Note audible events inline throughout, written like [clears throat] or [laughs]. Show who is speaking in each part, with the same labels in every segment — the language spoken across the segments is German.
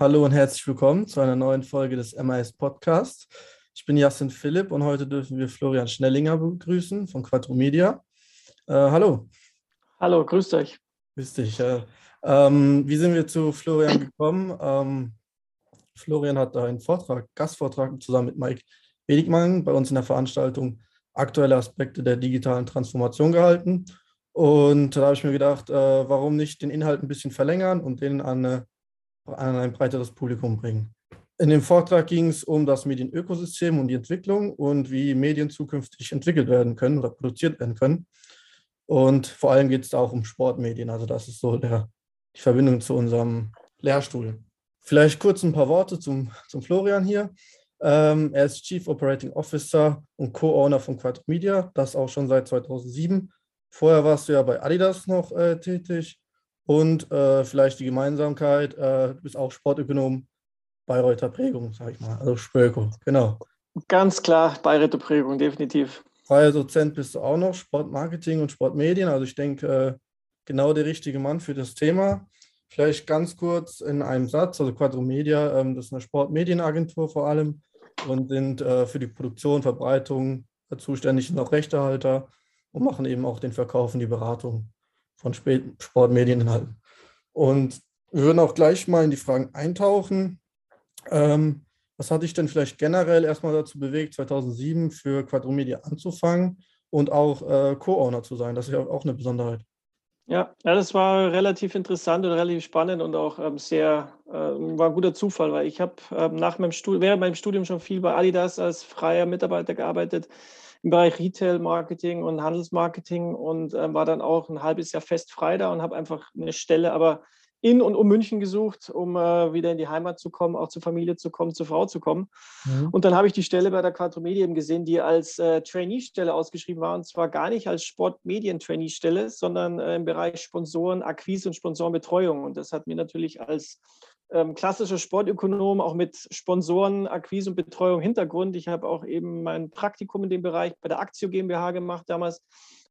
Speaker 1: Hallo und herzlich willkommen zu einer neuen Folge des MIS Podcasts. Ich bin Jasin Philipp und heute dürfen wir Florian Schnellinger begrüßen von Quattro Media. Äh, hallo.
Speaker 2: Hallo, grüßt euch.
Speaker 1: Grüß dich. Äh, ähm, wie sind wir zu Florian gekommen? Ähm, Florian hat da einen Vortrag, Gastvortrag zusammen mit Mike Wedigmann bei uns in der Veranstaltung aktuelle Aspekte der digitalen Transformation gehalten. Und da habe ich mir gedacht, äh, warum nicht den Inhalt ein bisschen verlängern und den an, eine, an ein breiteres Publikum bringen. In dem Vortrag ging es um das Medienökosystem und die Entwicklung und wie Medien zukünftig entwickelt werden können oder produziert werden können. Und vor allem geht es da auch um Sportmedien. Also das ist so der, die Verbindung zu unserem Lehrstuhl. Vielleicht kurz ein paar Worte zum, zum Florian hier. Ähm, er ist Chief Operating Officer und Co-Owner von Quad Media, das auch schon seit 2007. Vorher warst du ja bei Adidas noch äh, tätig und äh, vielleicht die Gemeinsamkeit, äh, du bist auch Sportökonom Bayreuther Prägung, sag ich mal, also Spölko, genau.
Speaker 2: Ganz klar, Bayreuther Prägung, definitiv.
Speaker 1: Freier Dozent bist du auch noch, Sportmarketing und Sportmedien, also ich denke, äh, genau der richtige Mann für das Thema. Vielleicht ganz kurz in einem Satz, also Quadro Media, ähm, das ist eine Sportmedienagentur vor allem und sind äh, für die Produktion, Verbreitung zuständig, sind auch Rechtehalter und machen eben auch den Verkauf und die Beratung von Sportmedieninhalten. Und wir würden auch gleich mal in die Fragen eintauchen. Ähm, was hat dich denn vielleicht generell erstmal dazu bewegt, 2007 für Quadromedia anzufangen und auch äh, Co-Owner zu sein? Das ist ja auch eine Besonderheit.
Speaker 2: Ja, ja, das war relativ interessant und relativ spannend und auch ähm, sehr, äh, war ein guter Zufall, weil ich habe ähm, während meinem Studium schon viel bei Adidas als freier Mitarbeiter gearbeitet im Bereich Retail-Marketing und Handelsmarketing und äh, war dann auch ein halbes Jahr fest frei da und habe einfach eine Stelle, aber in und um München gesucht, um äh, wieder in die Heimat zu kommen, auch zur Familie zu kommen, zur Frau zu kommen. Mhm. Und dann habe ich die Stelle bei der Quattro Medien gesehen, die als äh, Trainee-Stelle ausgeschrieben war. Und zwar gar nicht als Sportmedien-Trainee-Stelle, sondern äh, im Bereich Sponsoren, Akquise und Sponsorenbetreuung. Und das hat mir natürlich als ähm, klassischer Sportökonom auch mit Sponsoren, Akquise und Betreuung Hintergrund. Ich habe auch eben mein Praktikum in dem Bereich bei der Aktio GmbH gemacht damals.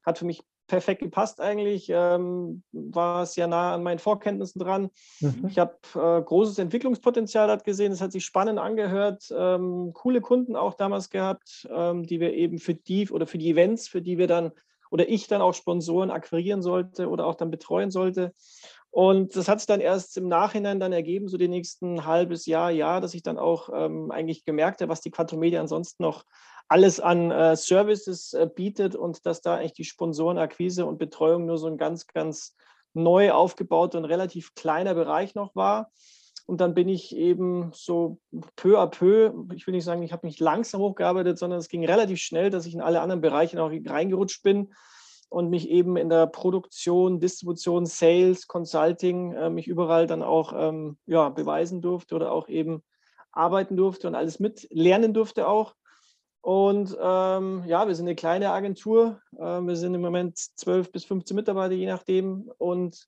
Speaker 2: Hat für mich perfekt gepasst eigentlich, ähm, war sehr nah an meinen Vorkenntnissen dran. Mhm. Ich habe äh, großes Entwicklungspotenzial dort gesehen, es hat sich spannend angehört, ähm, coole Kunden auch damals gehabt, ähm, die wir eben für die oder für die Events, für die wir dann oder ich dann auch Sponsoren akquirieren sollte oder auch dann betreuen sollte. Und das hat sich dann erst im Nachhinein dann ergeben, so die nächsten halbes Jahr, Jahr, dass ich dann auch ähm, eigentlich gemerkt habe, was die Quattromedia ansonsten noch alles an äh, Services äh, bietet und dass da eigentlich die Sponsorenakquise und Betreuung nur so ein ganz, ganz neu aufgebauter und relativ kleiner Bereich noch war. Und dann bin ich eben so peu à peu, ich will nicht sagen, ich habe mich langsam hochgearbeitet, sondern es ging relativ schnell, dass ich in alle anderen Bereiche auch reingerutscht bin und mich eben in der Produktion, Distribution, Sales, Consulting, äh, mich überall dann auch ähm, ja, beweisen durfte oder auch eben arbeiten durfte und alles mitlernen durfte auch. Und ähm, ja, wir sind eine kleine Agentur. Äh, wir sind im Moment 12 bis 15 Mitarbeiter, je nachdem. Und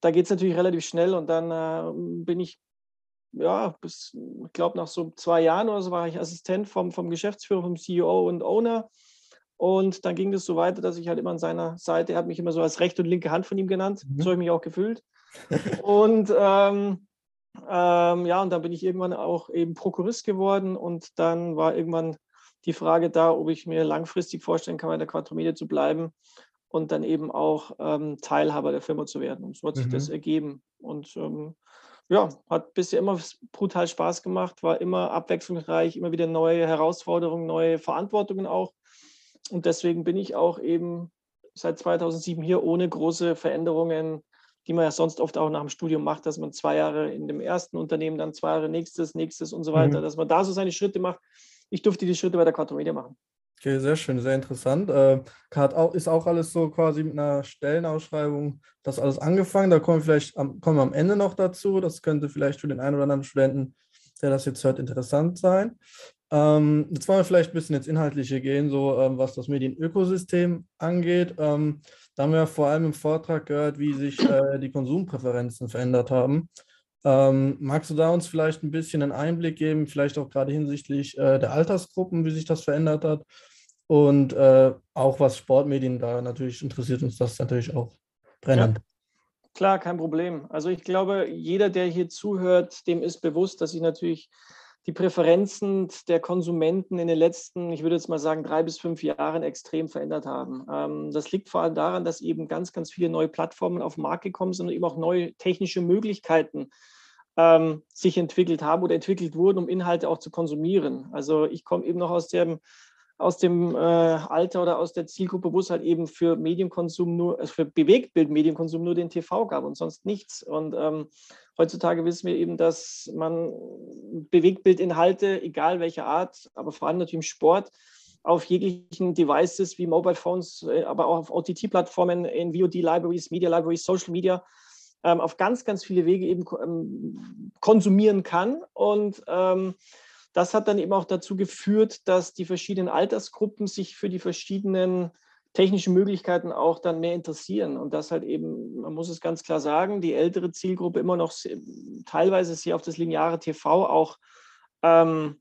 Speaker 2: da geht es natürlich relativ schnell. Und dann äh, bin ich, ja, bis, ich glaube, nach so zwei Jahren oder so war ich Assistent vom, vom Geschäftsführer, vom CEO und Owner. Und dann ging das so weiter, dass ich halt immer an seiner Seite, er hat mich immer so als rechte und linke Hand von ihm genannt. Mhm. So habe ich mich auch gefühlt. [laughs] und ähm, ähm, ja, und dann bin ich irgendwann auch eben Prokurist geworden und dann war irgendwann die Frage da, ob ich mir langfristig vorstellen kann, bei der Quattromedia zu bleiben und dann eben auch ähm, Teilhaber der Firma zu werden. Und so hat sich das mhm. ergeben. Und ähm, ja, hat bisher immer brutal Spaß gemacht, war immer abwechslungsreich, immer wieder neue Herausforderungen, neue Verantwortungen auch. Und deswegen bin ich auch eben seit 2007 hier ohne große Veränderungen, die man ja sonst oft auch nach dem Studium macht, dass man zwei Jahre in dem ersten Unternehmen, dann zwei Jahre nächstes, nächstes und so weiter, mhm. dass man da so seine Schritte macht ich durfte die Schritte bei der Quattro Media machen.
Speaker 1: Okay, sehr schön, sehr interessant. Äh, ist auch alles so quasi mit einer Stellenausschreibung das alles angefangen. Da kommen wir vielleicht am, kommen wir am Ende noch dazu. Das könnte vielleicht für den einen oder anderen Studenten, der das jetzt hört, interessant sein. Ähm, jetzt wollen wir vielleicht ein bisschen ins Inhaltliche gehen, so ähm, was das Medienökosystem angeht. Ähm, da haben wir vor allem im Vortrag gehört, wie sich äh, die Konsumpräferenzen verändert haben. Ähm, magst du da uns vielleicht ein bisschen einen Einblick geben, vielleicht auch gerade hinsichtlich äh, der Altersgruppen, wie sich das verändert hat? Und äh, auch was Sportmedien da natürlich interessiert uns das natürlich auch brennend.
Speaker 2: Klar, kein Problem. Also ich glaube, jeder, der hier zuhört, dem ist bewusst, dass sich natürlich die Präferenzen der Konsumenten in den letzten, ich würde jetzt mal sagen, drei bis fünf Jahren extrem verändert haben. Ähm, das liegt vor allem daran, dass eben ganz, ganz viele neue Plattformen auf den Markt gekommen sind und eben auch neue technische Möglichkeiten ähm, sich entwickelt haben oder entwickelt wurden, um Inhalte auch zu konsumieren. Also ich komme eben noch aus dem aus dem äh, Alter oder aus der Zielgruppe, wo es halt eben für Medienkonsum nur, also für Bewegtbild-Medienkonsum nur den TV gab und sonst nichts. Und ähm, heutzutage wissen wir eben, dass man Bewegtbildinhalte, egal welcher Art, aber vor allem natürlich im Sport, auf jeglichen Devices wie Mobile Phones, äh, aber auch auf OTT-Plattformen, in VOD-Libraries, Media-Libraries, Social Media, ähm, auf ganz, ganz viele Wege eben ähm, konsumieren kann. Und ähm, das hat dann eben auch dazu geführt, dass die verschiedenen Altersgruppen sich für die verschiedenen technischen Möglichkeiten auch dann mehr interessieren. Und das halt eben, man muss es ganz klar sagen, die ältere Zielgruppe immer noch teilweise sehr auf das lineare TV auch ähm,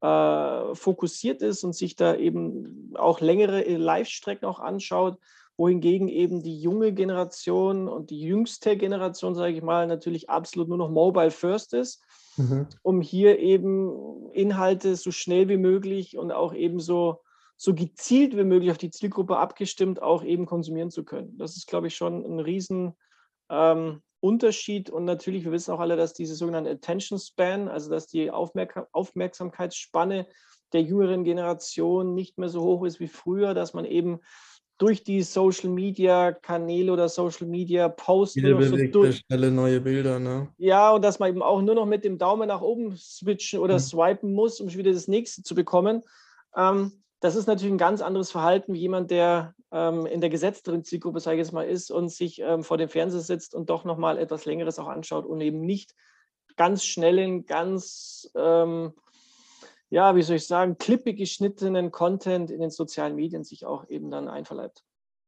Speaker 2: äh, fokussiert ist und sich da eben auch längere Live-Strecken auch anschaut, wohingegen eben die junge Generation und die jüngste Generation, sage ich mal, natürlich absolut nur noch Mobile First ist mhm. um hier eben Inhalte so schnell wie möglich und auch eben so, so gezielt wie möglich auf die Zielgruppe abgestimmt auch eben konsumieren zu können. Das ist, glaube ich, schon ein riesen ähm, Unterschied. Und natürlich, wir wissen auch alle, dass diese sogenannte Attention Span, also dass die Aufmerk Aufmerksamkeitsspanne der jüngeren Generation nicht mehr so hoch ist wie früher, dass man eben durch die Social Media Kanäle oder Social Media Posts
Speaker 1: nur noch so durch. schnelle neue Bilder, ne?
Speaker 2: Ja, und dass man eben auch nur noch mit dem Daumen nach oben switchen oder mhm. swipen muss, um wieder das nächste zu bekommen. Ähm, das ist natürlich ein ganz anderes Verhalten wie jemand, der ähm, in der gesetzteren Zielgruppe, sage ich jetzt mal, ist und sich ähm, vor dem Fernseher sitzt und doch nochmal etwas Längeres auch anschaut und eben nicht ganz schnellen, ganz ähm, ja, wie soll ich sagen, klippig geschnittenen Content in den sozialen Medien sich auch eben dann einverleibt.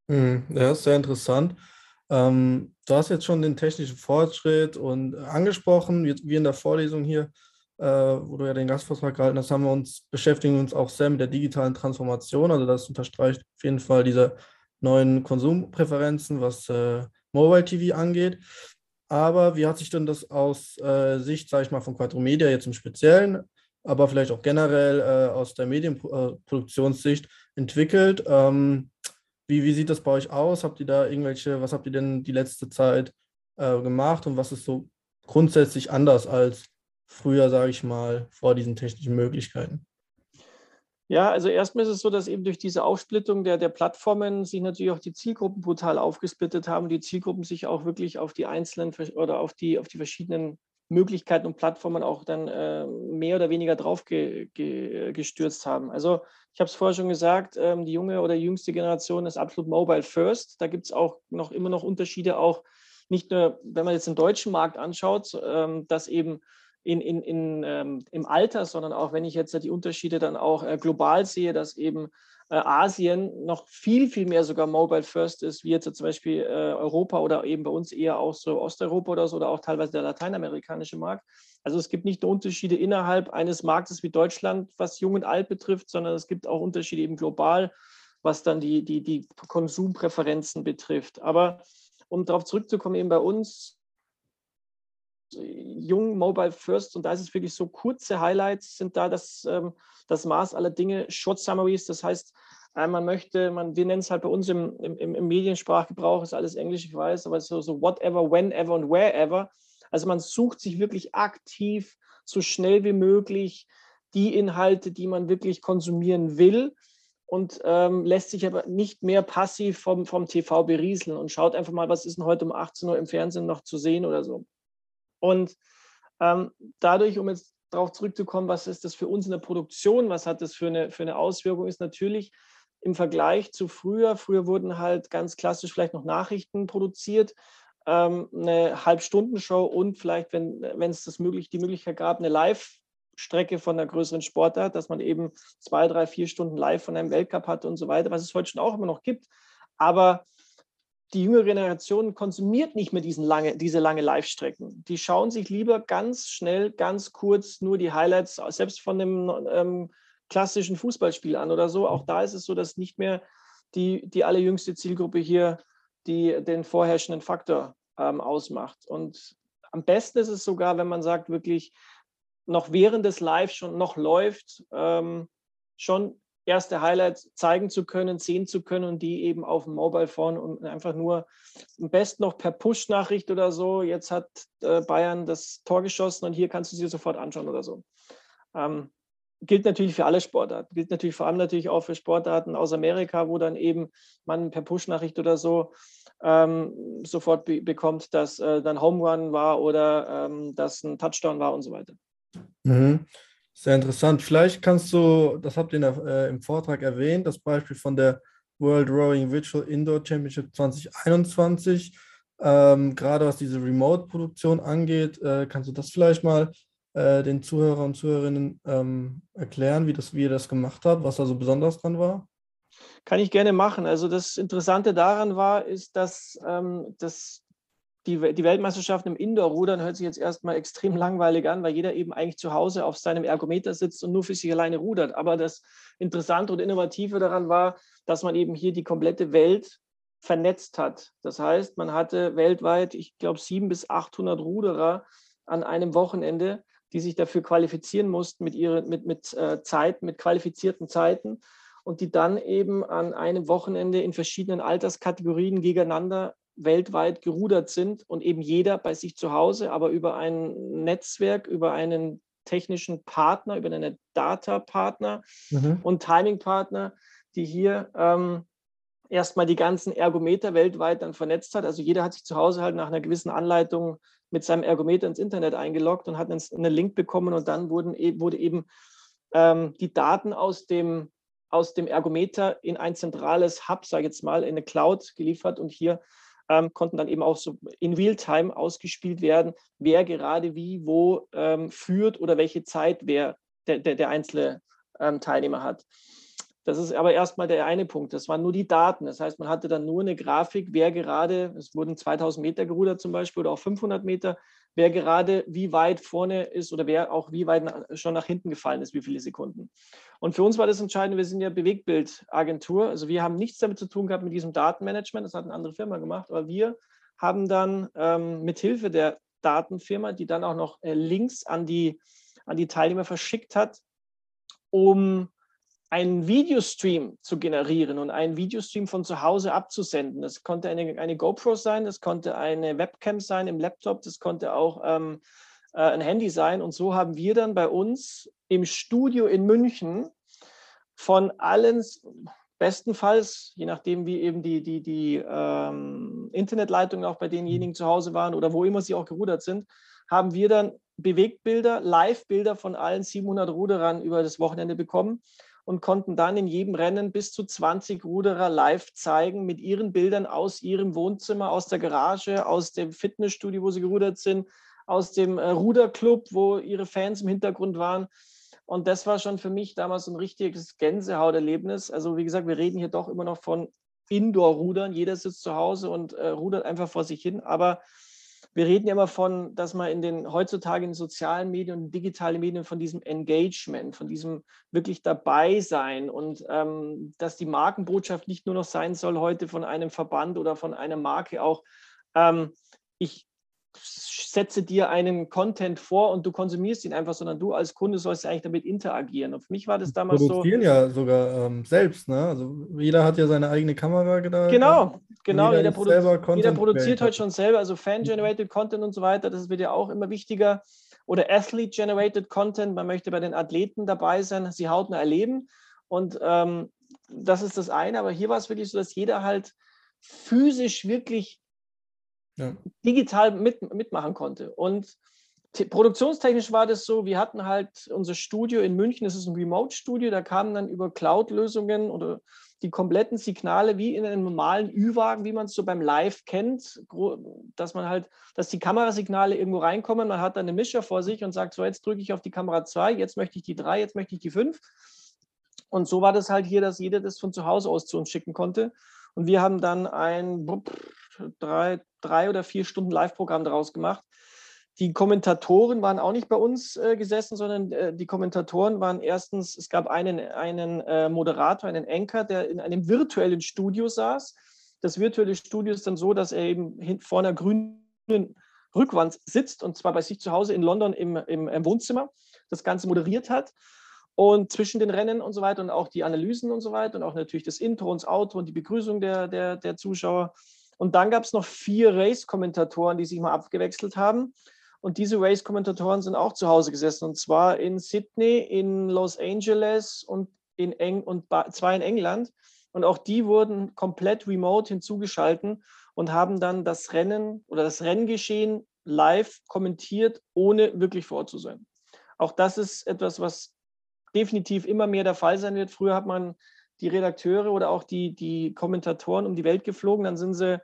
Speaker 1: Mhm, ja, sehr interessant. Ähm, du hast jetzt schon den technischen Fortschritt und angesprochen, wie in der Vorlesung hier, äh, wo du ja den Gastvortrag gehalten hast, haben wir uns, beschäftigen uns auch sehr mit der digitalen Transformation. Also das unterstreicht auf jeden Fall diese neuen Konsumpräferenzen, was äh, Mobile TV angeht. Aber wie hat sich denn das aus äh, Sicht, sage ich mal, von Quattro Media jetzt im Speziellen aber vielleicht auch generell äh, aus der Medienproduktionssicht entwickelt. Ähm, wie, wie sieht das bei euch aus? Habt ihr da irgendwelche, was habt ihr denn die letzte Zeit äh, gemacht und was ist so grundsätzlich anders als früher, sage ich mal, vor diesen technischen Möglichkeiten?
Speaker 2: Ja, also erstmal ist es so, dass eben durch diese Aufsplittung der, der Plattformen sich natürlich auch die Zielgruppen brutal aufgesplittet haben, die Zielgruppen sich auch wirklich auf die einzelnen oder auf die, auf die verschiedenen Möglichkeiten und Plattformen auch dann äh, mehr oder weniger drauf ge, ge, gestürzt haben. Also ich habe es vorher schon gesagt, ähm, die junge oder jüngste Generation ist absolut mobile first. Da gibt es auch noch immer noch Unterschiede, auch nicht nur, wenn man jetzt den deutschen Markt anschaut, ähm, dass eben in, in, in, ähm, im Alter, sondern auch wenn ich jetzt die Unterschiede dann auch äh, global sehe, dass eben Asien noch viel, viel mehr sogar Mobile First ist, wie jetzt zum Beispiel äh, Europa oder eben bei uns eher auch so Osteuropa oder so oder auch teilweise der lateinamerikanische Markt. Also es gibt nicht nur Unterschiede innerhalb eines Marktes wie Deutschland, was Jung und Alt betrifft, sondern es gibt auch Unterschiede eben global, was dann die, die, die Konsumpräferenzen betrifft. Aber um darauf zurückzukommen, eben bei uns, jung, mobile first und da ist es wirklich so kurze Highlights sind da das, ähm, das Maß aller Dinge, Short Summaries, das heißt, äh, man möchte, man, wir nennen es halt bei uns im, im, im Mediensprachgebrauch, ist alles Englisch, ich weiß, aber so, so whatever, whenever und wherever. Also man sucht sich wirklich aktiv so schnell wie möglich die Inhalte, die man wirklich konsumieren will und ähm, lässt sich aber nicht mehr passiv vom, vom TV berieseln und schaut einfach mal, was ist denn heute um 18 Uhr im Fernsehen noch zu sehen oder so. Und ähm, dadurch, um jetzt darauf zurückzukommen, was ist das für uns in der Produktion, was hat das für eine, für eine Auswirkung, ist natürlich im Vergleich zu früher, früher wurden halt ganz klassisch vielleicht noch Nachrichten produziert, ähm, eine Halbstundenshow und vielleicht, wenn, es das möglich, die Möglichkeit gab, eine Live-Strecke von einer größeren Sportart, dass man eben zwei, drei, vier Stunden live von einem Weltcup hatte und so weiter, was es heute schon auch immer noch gibt. Aber die jüngere Generation konsumiert nicht mehr diesen lange, diese lange Live-Strecken. Die schauen sich lieber ganz schnell, ganz kurz nur die Highlights, selbst von dem ähm, klassischen Fußballspiel an oder so. Auch da ist es so, dass nicht mehr die, die allerjüngste Zielgruppe hier die, den vorherrschenden Faktor ähm, ausmacht. Und am besten ist es sogar, wenn man sagt, wirklich noch während des Live schon noch läuft, ähm, schon erste Highlights zeigen zu können, sehen zu können und die eben auf dem Mobile Phone und einfach nur am besten noch per Push-Nachricht oder so. Jetzt hat äh, Bayern das Tor geschossen und hier kannst du sie sofort anschauen oder so. Ähm, gilt natürlich für alle Sportarten, gilt natürlich vor allem natürlich auch für Sportarten aus Amerika, wo dann eben man per Push-Nachricht oder so ähm, sofort be bekommt, dass äh, dann Home Run war oder ähm, dass ein Touchdown war und so weiter.
Speaker 1: Mhm. Sehr interessant. Vielleicht kannst du, das habt ihr äh, im Vortrag erwähnt, das Beispiel von der World Rowing Virtual Indoor Championship 2021. Ähm, gerade was diese Remote-Produktion angeht, äh, kannst du das vielleicht mal äh, den Zuhörern und Zuhörerinnen ähm, erklären, wie, das, wie ihr das gemacht habt, was da so besonders dran war?
Speaker 2: Kann ich gerne machen. Also das Interessante daran war, ist, dass, ähm, dass die, die Weltmeisterschaften im Indoor-Rudern hört sich jetzt erstmal extrem langweilig an, weil jeder eben eigentlich zu Hause auf seinem Ergometer sitzt und nur für sich alleine rudert. Aber das Interessante und Innovative daran war, dass man eben hier die komplette Welt vernetzt hat. Das heißt, man hatte weltweit, ich glaube, 700 bis 800 Ruderer an einem Wochenende, die sich dafür qualifizieren mussten mit, ihren, mit, mit äh, Zeiten, mit qualifizierten Zeiten und die dann eben an einem Wochenende in verschiedenen Alterskategorien gegeneinander weltweit gerudert sind und eben jeder bei sich zu Hause, aber über ein Netzwerk, über einen technischen Partner, über einen Data-Partner mhm. und Timing-Partner, die hier ähm, erstmal die ganzen Ergometer weltweit dann vernetzt hat. Also jeder hat sich zu Hause halt nach einer gewissen Anleitung mit seinem Ergometer ins Internet eingeloggt und hat einen, Link bekommen und dann wurden, e, wurde eben ähm, die Daten aus dem, aus dem Ergometer in ein zentrales Hub, sage ich jetzt mal, in eine Cloud geliefert und hier ähm, konnten dann eben auch so in Realtime ausgespielt werden, wer gerade wie, wo ähm, führt oder welche Zeit wer der, der, der einzelne ähm, Teilnehmer hat. Das ist aber erstmal der eine Punkt. Das waren nur die Daten. Das heißt, man hatte dann nur eine Grafik, wer gerade, es wurden 2000 Meter gerudert zum Beispiel oder auch 500 Meter, wer gerade wie weit vorne ist oder wer auch wie weit schon nach hinten gefallen ist, wie viele Sekunden. Und für uns war das entscheidend, wir sind ja Bewegtbildagentur, also wir haben nichts damit zu tun gehabt mit diesem Datenmanagement, das hat eine andere Firma gemacht, aber wir haben dann ähm, mit Hilfe der Datenfirma, die dann auch noch äh, Links an die, an die Teilnehmer verschickt hat, um einen Videostream zu generieren und einen Videostream von zu Hause abzusenden. Das konnte eine, eine GoPro sein, das konnte eine Webcam sein im Laptop, das konnte auch ähm, äh, ein Handy sein. Und so haben wir dann bei uns im Studio in München von allen, bestenfalls, je nachdem wie eben die, die, die ähm, Internetleitungen auch bei denjenigen zu Hause waren oder wo immer sie auch gerudert sind, haben wir dann Bewegtbilder, Live-Bilder von allen 700 Ruderern über das Wochenende bekommen und konnten dann in jedem Rennen bis zu 20 Ruderer live zeigen mit ihren Bildern aus ihrem Wohnzimmer, aus der Garage, aus dem Fitnessstudio, wo sie gerudert sind, aus dem äh, Ruderclub, wo ihre Fans im Hintergrund waren. Und das war schon für mich damals ein richtiges Gänsehauterlebnis. Also wie gesagt, wir reden hier doch immer noch von Indoor-Rudern. Jeder sitzt zu Hause und äh, rudert einfach vor sich hin. Aber wir reden ja immer von, dass man in den heutzutage in den sozialen Medien und digitalen Medien von diesem Engagement, von diesem wirklich dabei sein und ähm, dass die Markenbotschaft nicht nur noch sein soll heute von einem Verband oder von einer Marke auch, ähm, ich setze dir einen Content vor und du konsumierst ihn einfach, sondern du als Kunde sollst eigentlich damit interagieren. Und für mich war das damals so.
Speaker 1: Produzieren ja sogar ähm, selbst, ne? Also jeder hat ja seine eigene Kamera
Speaker 2: gedacht. Genau, genau. Jeder, jeder, produ jeder produziert heute schon selber, also Fan-Generated Content und so weiter. Das wird ja auch immer wichtiger. Oder Athlete-Generated Content. Man möchte bei den Athleten dabei sein, sie hautnah erleben. Und ähm, das ist das eine. Aber hier war es wirklich so, dass jeder halt physisch wirklich ja. digital mit, mitmachen konnte. Und produktionstechnisch war das so, wir hatten halt unser Studio in München, das ist ein Remote-Studio, da kamen dann über Cloud-Lösungen oder die kompletten Signale wie in einem normalen Ü-Wagen, wie man es so beim Live kennt, dass man halt, dass die Kamerasignale irgendwo reinkommen, man hat dann eine Mischer vor sich und sagt, so jetzt drücke ich auf die Kamera 2, jetzt möchte ich die 3, jetzt möchte ich die 5. Und so war das halt hier, dass jeder das von zu Hause aus zu uns schicken konnte. Und wir haben dann ein drei, drei oder vier Stunden Live-Programm daraus gemacht. Die Kommentatoren waren auch nicht bei uns äh, gesessen, sondern äh, die Kommentatoren waren erstens, es gab einen, einen äh, Moderator, einen Anchor, der in einem virtuellen Studio saß. Das virtuelle Studio ist dann so, dass er eben vor einer grünen Rückwand sitzt und zwar bei sich zu Hause in London im, im, im Wohnzimmer, das Ganze moderiert hat und zwischen den Rennen und so weiter und auch die Analysen und so weiter und auch natürlich das Intro und das Outro und die Begrüßung der, der, der Zuschauer. Und dann gab es noch vier Race-Kommentatoren, die sich mal abgewechselt haben. Und diese Race-Kommentatoren sind auch zu Hause gesessen und zwar in Sydney, in Los Angeles und, in Eng und zwei in England. Und auch die wurden komplett remote hinzugeschalten und haben dann das Rennen oder das Renngeschehen live kommentiert, ohne wirklich vor Ort zu sein. Auch das ist etwas, was definitiv immer mehr der Fall sein wird. Früher hat man die Redakteure oder auch die, die Kommentatoren um die Welt geflogen, dann sind sie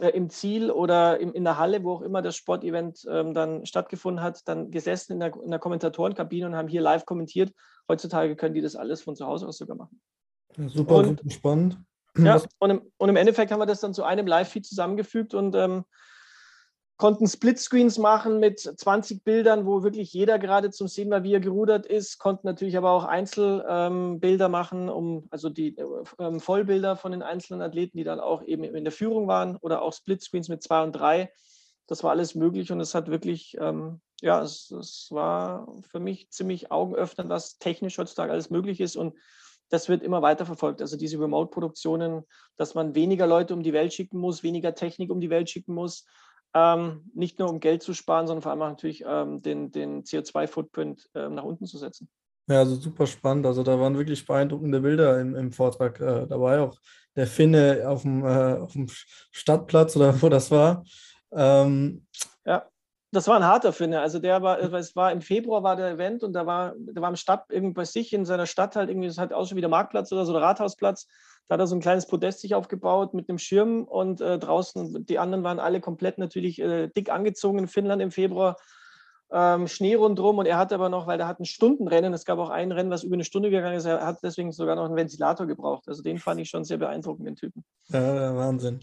Speaker 2: äh, im Ziel oder im, in der Halle, wo auch immer das Sportevent ähm, dann stattgefunden hat, dann gesessen in der, in der Kommentatorenkabine und haben hier live kommentiert. Heutzutage können die das alles von zu Hause aus sogar machen.
Speaker 1: Ja, super, und, spannend.
Speaker 2: Ja, und im, und im, Endeffekt haben wir das dann zu einem Live-Feed zusammengefügt und ähm, konnten Splitscreens machen mit 20 Bildern, wo wirklich jeder gerade zum Sehen war, wie er gerudert ist, konnten natürlich aber auch Einzelbilder ähm, machen, um also die ähm, Vollbilder von den einzelnen Athleten, die dann auch eben in der Führung waren oder auch Splitscreens mit zwei und drei. Das war alles möglich und es hat wirklich, ähm, ja, es, es war für mich ziemlich augenöffnend, was technisch heutzutage alles möglich ist und das wird immer weiter verfolgt. Also diese Remote-Produktionen, dass man weniger Leute um die Welt schicken muss, weniger Technik um die Welt schicken muss, ähm, nicht nur um Geld zu sparen, sondern vor allem auch natürlich ähm, den, den CO2-Footprint ähm, nach unten zu setzen.
Speaker 1: Ja, also super spannend. Also da waren wirklich beeindruckende Bilder im, im Vortrag äh, dabei. Auch der Finne auf dem, äh, auf dem Stadtplatz oder wo das war. Ähm,
Speaker 2: ja, das war ein harter Finne. Also der war, es war im Februar war der Event und da war, der war im Stadt irgendwie bei sich in seiner Stadt halt irgendwie, das hat auch schon wieder Marktplatz oder so, der Rathausplatz. Da hat er so ein kleines Podest sich aufgebaut mit einem Schirm und äh, draußen, die anderen waren alle komplett natürlich äh, dick angezogen in Finnland im Februar. Ähm, Schnee rundherum und er hat aber noch, weil er hat ein Stundenrennen, es gab auch ein Rennen, was über eine Stunde gegangen ist, er hat deswegen sogar noch einen Ventilator gebraucht. Also den fand ich schon sehr beeindruckend, den Typen.
Speaker 1: Ja, Wahnsinn.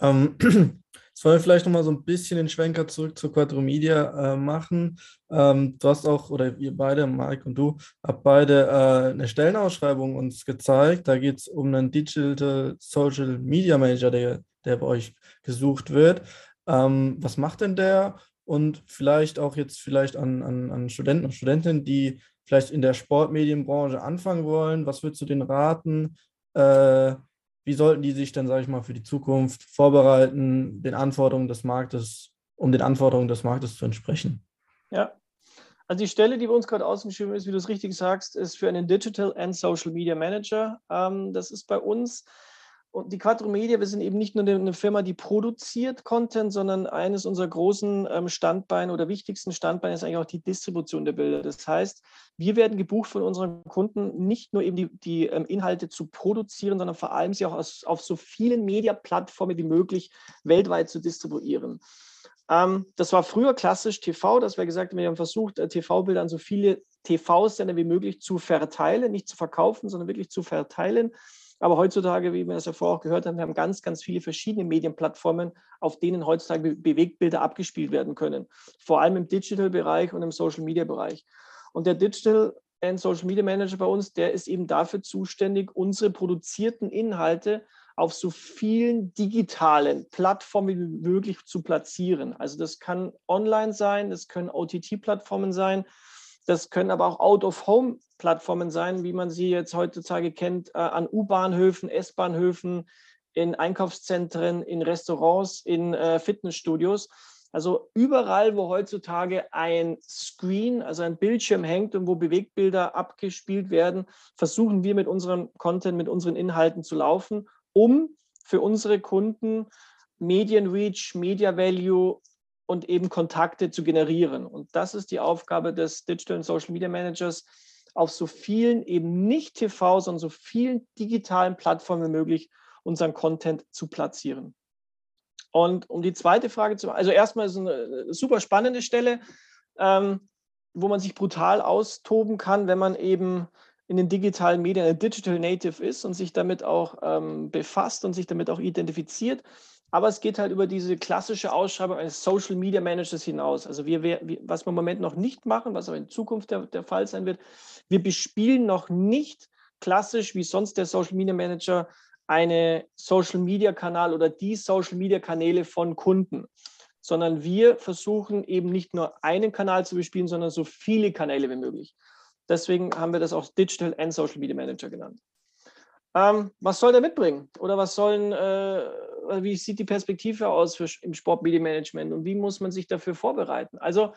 Speaker 1: Ähm, [clears throat] Wollen wir vielleicht nochmal so ein bisschen den Schwenker zurück zur Quadromedia äh, machen. Ähm, du hast auch, oder ihr beide, Mike und du, habt beide äh, eine Stellenausschreibung uns gezeigt. Da geht es um einen Digital Social Media Manager, der, der bei euch gesucht wird. Ähm, was macht denn der? Und vielleicht auch jetzt vielleicht an, an, an Studenten und Studentinnen, die vielleicht in der Sportmedienbranche anfangen wollen. Was würdest du denen raten? Äh, wie sollten die sich dann, sage ich mal, für die Zukunft vorbereiten, den Anforderungen des Marktes, um den Anforderungen des Marktes zu entsprechen?
Speaker 2: Ja, also die Stelle, die bei uns gerade ausgeschrieben ist, wie du es richtig sagst, ist für einen Digital and Social Media Manager. Ähm, das ist bei uns und die Quattro Media, wir sind eben nicht nur eine Firma, die produziert Content, sondern eines unserer großen ähm, Standbeine oder wichtigsten Standbeine ist eigentlich auch die Distribution der Bilder. Das heißt, wir werden gebucht von unseren Kunden, nicht nur eben die, die ähm, Inhalte zu produzieren, sondern vor allem sie auch aus, auf so vielen Media-Plattformen wie möglich weltweit zu distribuieren. Ähm, das war früher klassisch TV, dass wir gesagt haben, wir haben versucht, äh, TV-Bilder an so viele TV-Sender wie möglich zu verteilen, nicht zu verkaufen, sondern wirklich zu verteilen. Aber heutzutage, wie wir das ja vorher auch gehört haben, wir haben ganz, ganz viele verschiedene Medienplattformen, auf denen heutzutage Bewegtbilder abgespielt werden können. Vor allem im Digital-Bereich und im Social-Media-Bereich. Und der Digital and Social Media Manager bei uns, der ist eben dafür zuständig, unsere produzierten Inhalte auf so vielen digitalen Plattformen wie möglich zu platzieren. Also das kann online sein, das können OTT-Plattformen sein, das können aber auch Out-of-Home-Plattformen sein, wie man sie jetzt heutzutage kennt, äh, an U-Bahnhöfen, S-Bahnhöfen, in Einkaufszentren, in Restaurants, in äh, Fitnessstudios. Also überall, wo heutzutage ein Screen, also ein Bildschirm hängt und wo Bewegtbilder abgespielt werden, versuchen wir mit unserem Content, mit unseren Inhalten zu laufen, um für unsere Kunden Median Reach, Media Value und eben Kontakte zu generieren. Und das ist die Aufgabe des Digital und Social Media Managers, auf so vielen eben nicht TV, sondern so vielen digitalen Plattformen wie möglich unseren Content zu platzieren. Und um die zweite Frage zu also erstmal ist eine super spannende Stelle, ähm, wo man sich brutal austoben kann, wenn man eben in den digitalen Medien ein Digital Native ist und sich damit auch ähm, befasst und sich damit auch identifiziert. Aber es geht halt über diese klassische Ausschreibung eines Social Media Managers hinaus. Also wir, wir, was wir im Moment noch nicht machen, was aber in Zukunft der, der Fall sein wird, wir bespielen noch nicht klassisch wie sonst der Social Media Manager eine Social Media Kanal oder die Social Media Kanäle von Kunden, sondern wir versuchen eben nicht nur einen Kanal zu bespielen, sondern so viele Kanäle wie möglich. Deswegen haben wir das auch Digital and Social Media Manager genannt. Ähm, was soll der mitbringen? Oder was sollen, äh, wie sieht die Perspektive aus für, im Sportmedienmanagement und wie muss man sich dafür vorbereiten? Also,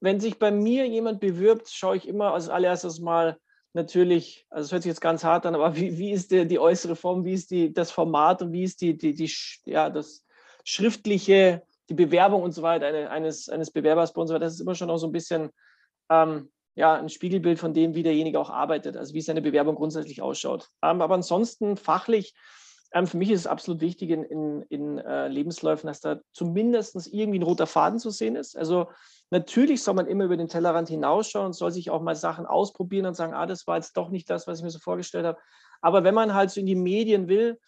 Speaker 2: wenn sich bei mir jemand bewirbt, schaue ich immer als allererstes mal natürlich, also es hört sich jetzt ganz hart an, aber wie, wie ist der, die äußere Form, wie ist die, das Format und wie ist die, die, die ja, das schriftliche, die Bewerbung und so weiter eines, eines Bewerbers bei uns, das ist immer schon auch so ein bisschen ähm, ja, ein Spiegelbild von dem, wie derjenige auch arbeitet, also wie seine Bewerbung grundsätzlich ausschaut. Ähm, aber ansonsten fachlich, ähm, für mich ist es absolut wichtig in, in, in äh, Lebensläufen, dass da zumindest irgendwie ein roter Faden zu sehen ist. Also natürlich soll man immer über den Tellerrand hinausschauen soll sich auch mal Sachen ausprobieren und sagen, ah, das war jetzt doch nicht das, was ich mir so vorgestellt habe. Aber wenn man halt so in die Medien will,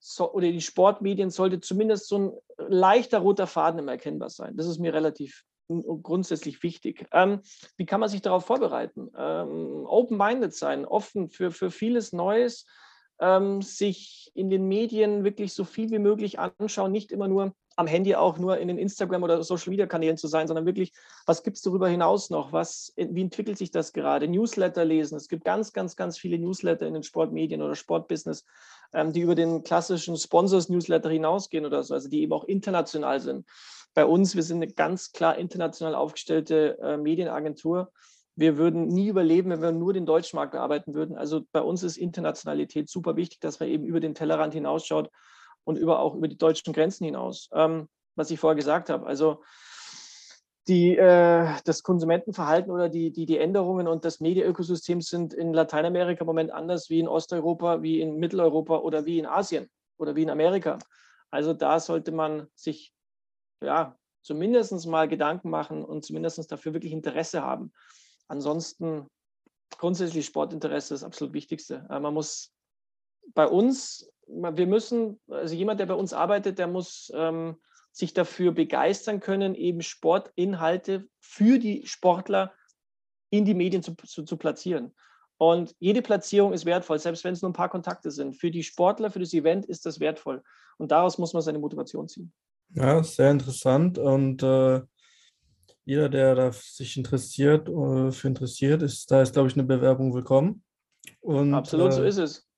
Speaker 2: so, oder die Sportmedien, sollte zumindest so ein leichter roter Faden immer erkennbar sein. Das ist mir relativ grundsätzlich wichtig. Ähm, wie kann man sich darauf vorbereiten? Ähm, Open-minded sein, offen für, für vieles Neues, ähm, sich in den Medien wirklich so viel wie möglich anschauen, nicht immer nur am Handy auch nur in den Instagram- oder Social-Media-Kanälen zu sein, sondern wirklich, was gibt es darüber hinaus noch? Was, wie entwickelt sich das gerade? Newsletter lesen. Es gibt ganz, ganz, ganz viele Newsletter in den Sportmedien oder Sportbusiness, ähm, die über den klassischen Sponsors-Newsletter hinausgehen oder so, also die eben auch international sind. Bei uns, wir sind eine ganz klar international aufgestellte äh, Medienagentur. Wir würden nie überleben, wenn wir nur den deutschen Markt bearbeiten würden. Also bei uns ist Internationalität super wichtig, dass man eben über den Tellerrand hinausschaut und über, auch über die deutschen Grenzen hinaus. Ähm, was ich vorher gesagt habe, also die, äh, das Konsumentenverhalten oder die, die, die Änderungen und das Medienökosystem sind in Lateinamerika im Moment anders wie in Osteuropa, wie in Mitteleuropa oder wie in Asien oder wie in Amerika. Also da sollte man sich ja, zumindest mal Gedanken machen und zumindest dafür wirklich Interesse haben. Ansonsten grundsätzlich Sportinteresse ist das absolut Wichtigste. Äh, man muss bei uns, wir müssen, also jemand, der bei uns arbeitet, der muss ähm, sich dafür begeistern können, eben Sportinhalte für die Sportler in die Medien zu, zu, zu platzieren. Und jede Platzierung ist wertvoll, selbst wenn es nur ein paar Kontakte sind. Für die Sportler, für das Event ist das wertvoll. Und daraus muss man seine Motivation ziehen.
Speaker 1: Ja, sehr interessant. Und äh, jeder, der da sich interessiert, äh, für interessiert, ist, da ist, glaube ich, eine Bewerbung willkommen.
Speaker 2: Und, Absolut, äh, so ist es.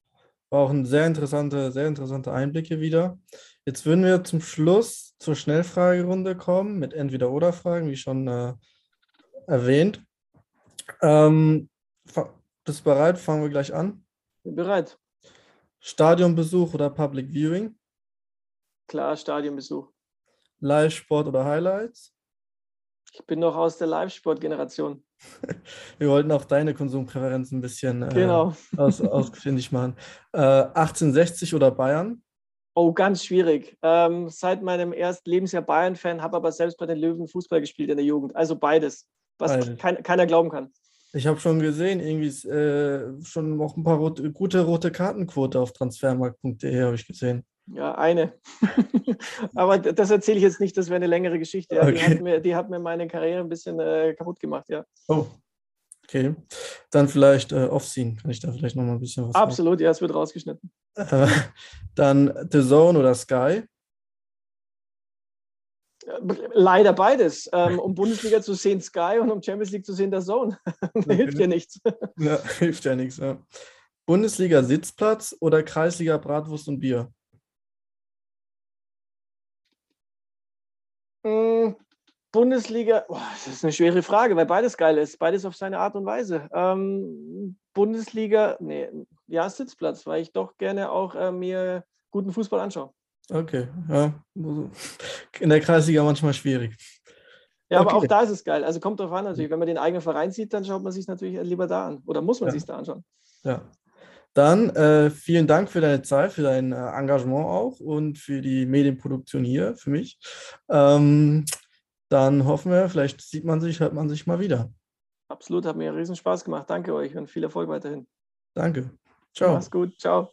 Speaker 1: War auch ein sehr interessante, sehr interessante Einblicke wieder. Jetzt würden wir zum Schluss zur Schnellfragerunde kommen mit Entweder-Oder-Fragen, wie schon äh, erwähnt. Ähm, bist du bereit? Fangen wir gleich an.
Speaker 2: Bin bereit.
Speaker 1: Stadionbesuch oder Public Viewing?
Speaker 2: Klar, Stadionbesuch.
Speaker 1: Live-Sport oder Highlights?
Speaker 2: Ich bin noch aus der Live-Sport-Generation. [laughs]
Speaker 1: Wir wollten auch deine Konsumpräferenzen ein bisschen
Speaker 2: äh, genau. [laughs]
Speaker 1: aus, ausfindig machen. Äh, 1860 oder Bayern?
Speaker 2: Oh, ganz schwierig. Ähm, seit meinem ersten Lebensjahr Bayern-Fan, habe aber selbst bei den Löwen Fußball gespielt in der Jugend. Also beides, was beides. Kein, keiner glauben kann.
Speaker 1: Ich habe schon gesehen, irgendwie äh, schon noch ein paar rote, gute rote Kartenquote auf transfermarkt.de habe ich gesehen.
Speaker 2: Ja, eine. [laughs] Aber das erzähle ich jetzt nicht, das wäre eine längere Geschichte. Ja. Okay. Die, hat mir, die, hat mir, meine Karriere ein bisschen äh, kaputt gemacht, ja.
Speaker 1: Oh, okay. Dann vielleicht äh, Offscene, kann ich da vielleicht nochmal ein bisschen was
Speaker 2: Absolut, machen? ja, es wird rausgeschnitten.
Speaker 1: Äh, [laughs] dann The Zone oder Sky?
Speaker 2: Leider beides. Ähm, um Bundesliga zu sehen, Sky und um Champions League zu sehen, der Zone. [laughs] Okay. hilft ja nichts.
Speaker 1: Ja, hilft ja nichts, ja. Bundesliga Sitzplatz oder Kreisliga Bratwurst und Bier?
Speaker 2: Bundesliga, oh, das ist eine schwere Frage, weil beides geil ist, beides auf seine Art und Weise. Ähm, Bundesliga, nee, ja, Sitzplatz, weil ich doch gerne auch äh, mir guten Fußball anschaue.
Speaker 1: Okay, ja. In der Kreisliga manchmal schwierig.
Speaker 2: Ja, okay. aber auch da ist es geil. Also kommt drauf an natürlich. Wenn man den eigenen Verein sieht, dann schaut man sich natürlich lieber da an. Oder muss man ja. sich da anschauen.
Speaker 1: Ja. Dann äh, vielen Dank für deine Zeit, für dein äh, Engagement auch und für die Medienproduktion hier für mich. Ähm, dann hoffen wir, vielleicht sieht man sich, hört man sich mal wieder.
Speaker 2: Absolut, hat mir riesen Spaß gemacht. Danke euch und viel Erfolg weiterhin.
Speaker 1: Danke. Ciao.
Speaker 2: Mach's gut. Ciao.